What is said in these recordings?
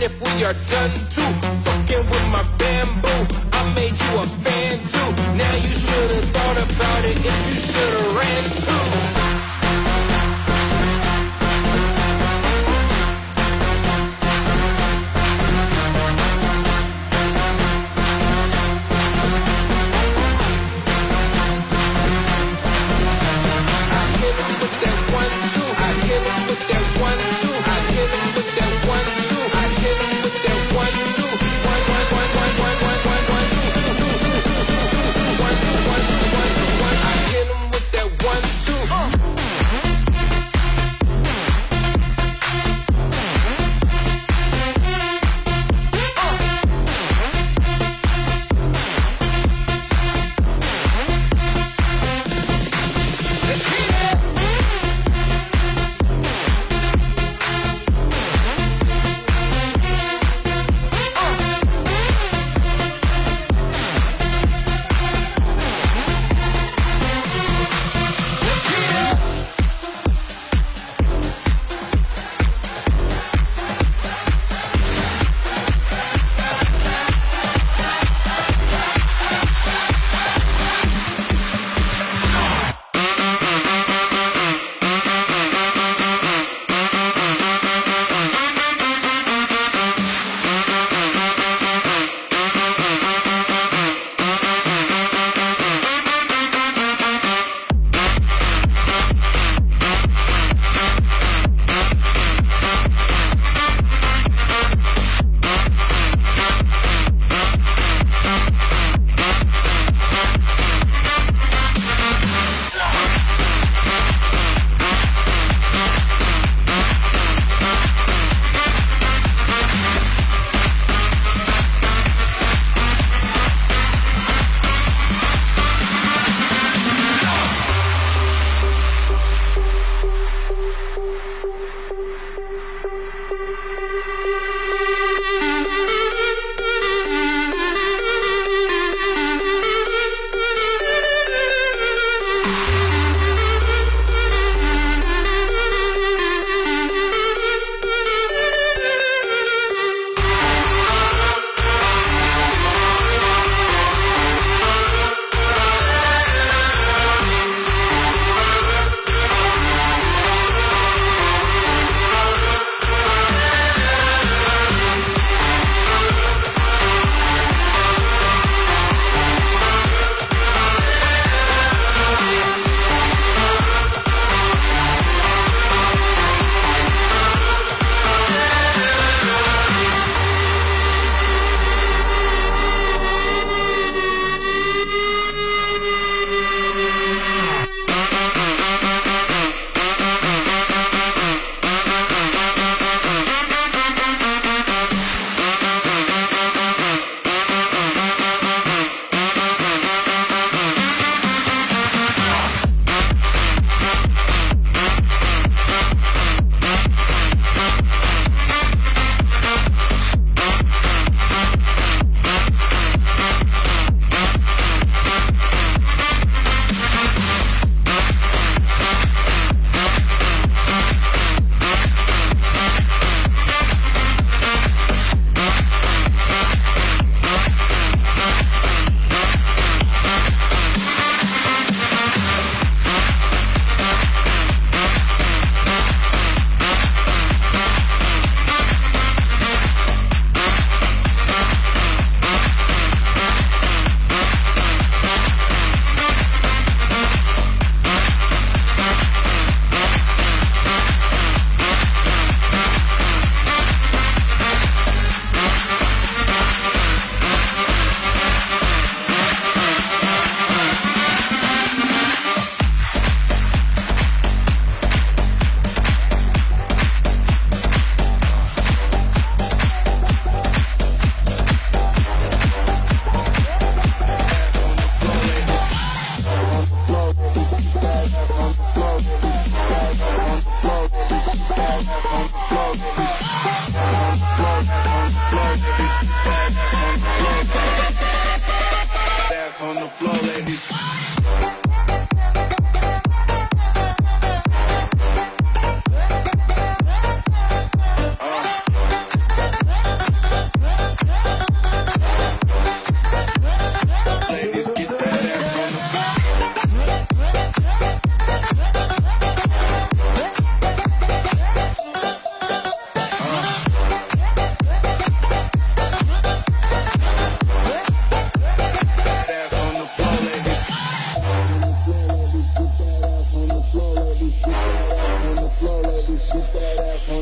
even if we are done too. Fucking with my bamboo, I made you a fan too. Now you should've thought about it if you should've.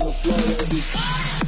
on the floor.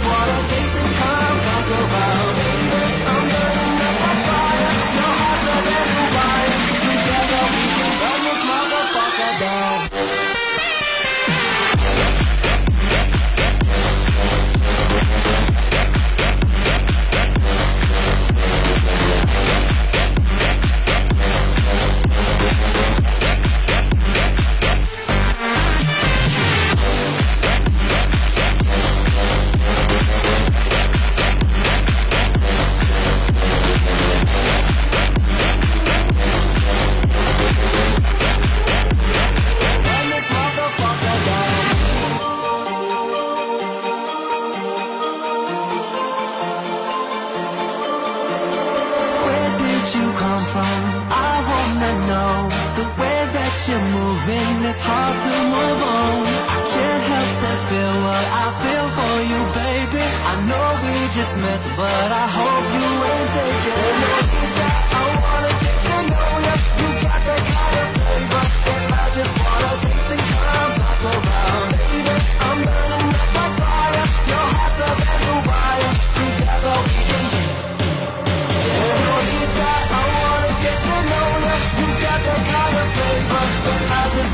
bottles You're moving, it's hard to move on. I can't help but feel what I feel for you, baby. I know we just met, but I hope you ain't taking it. I wanna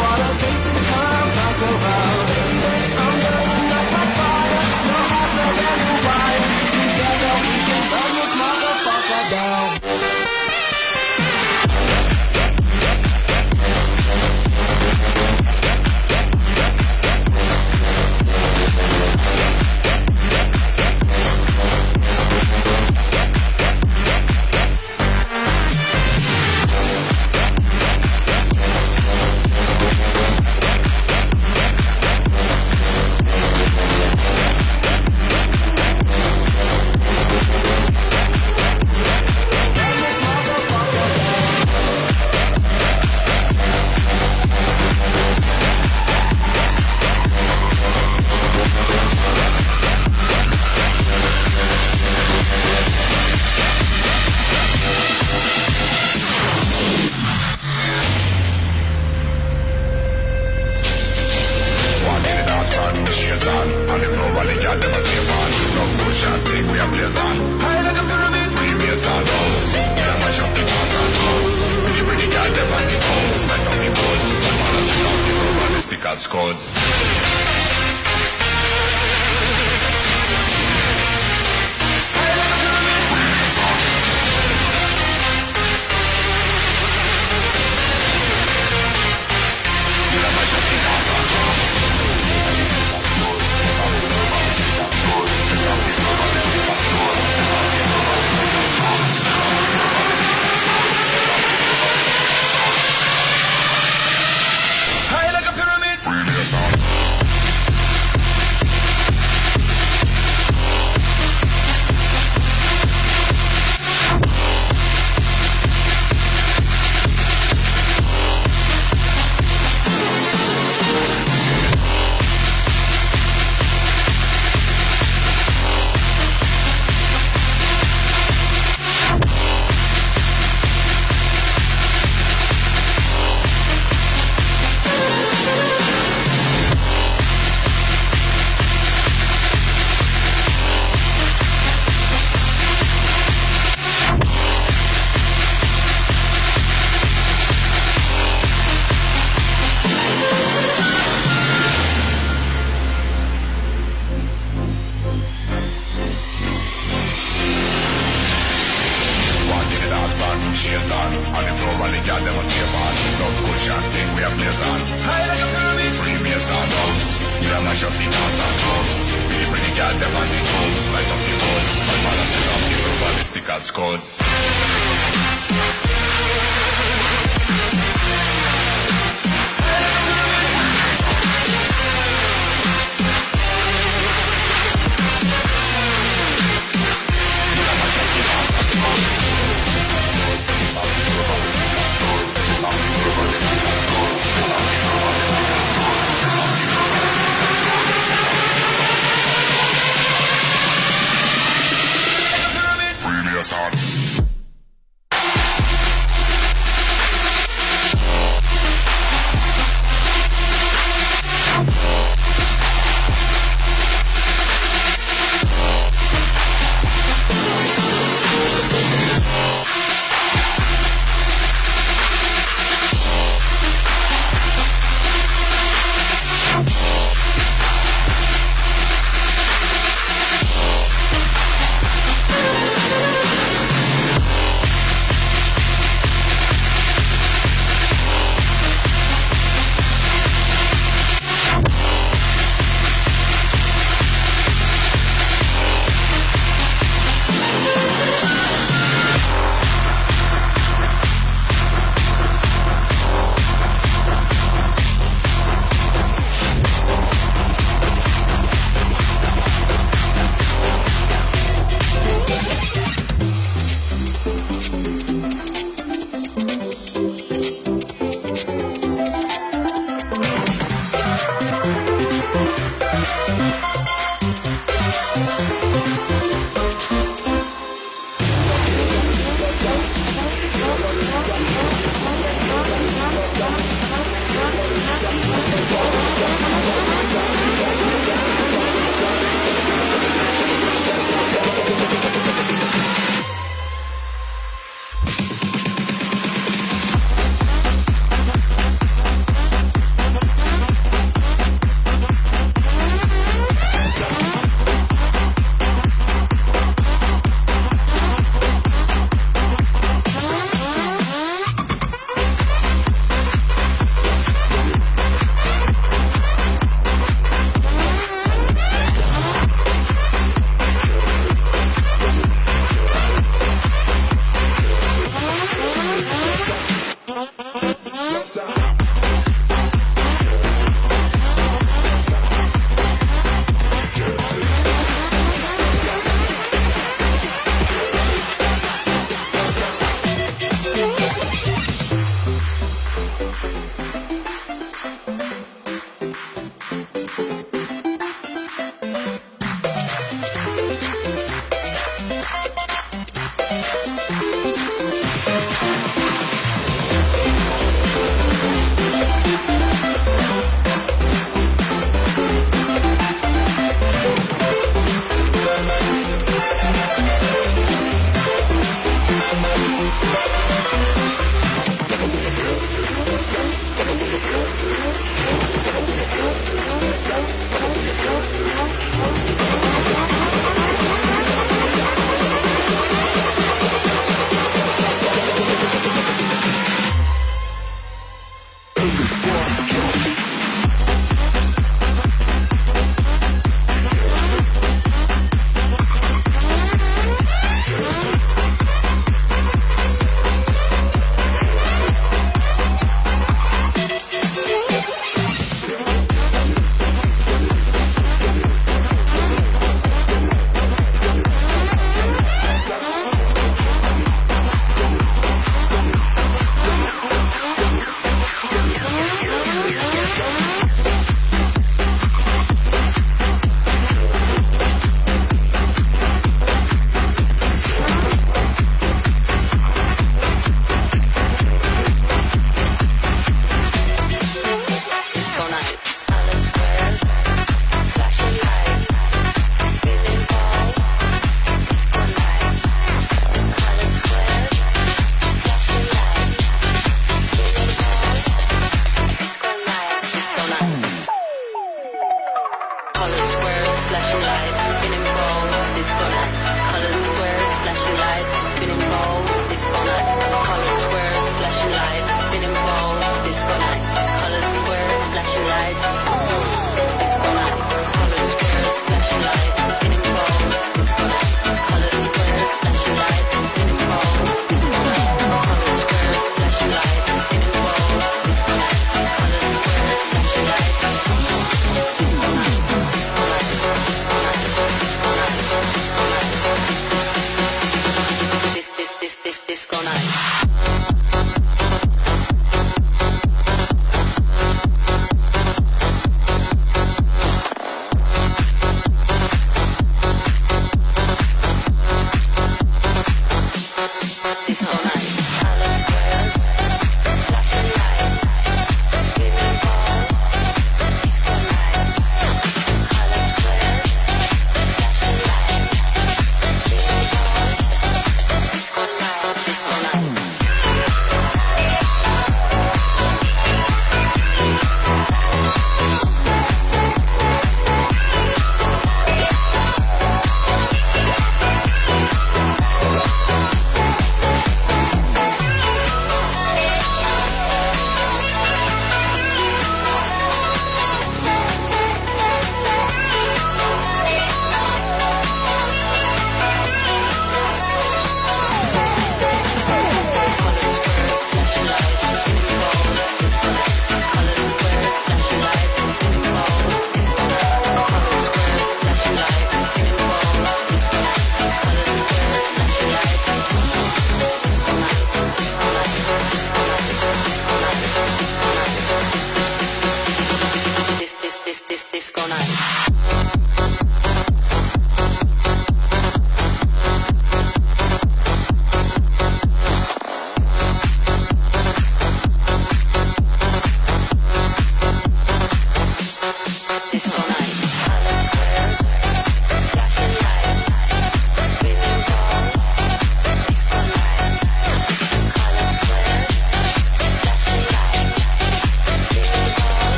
what a taste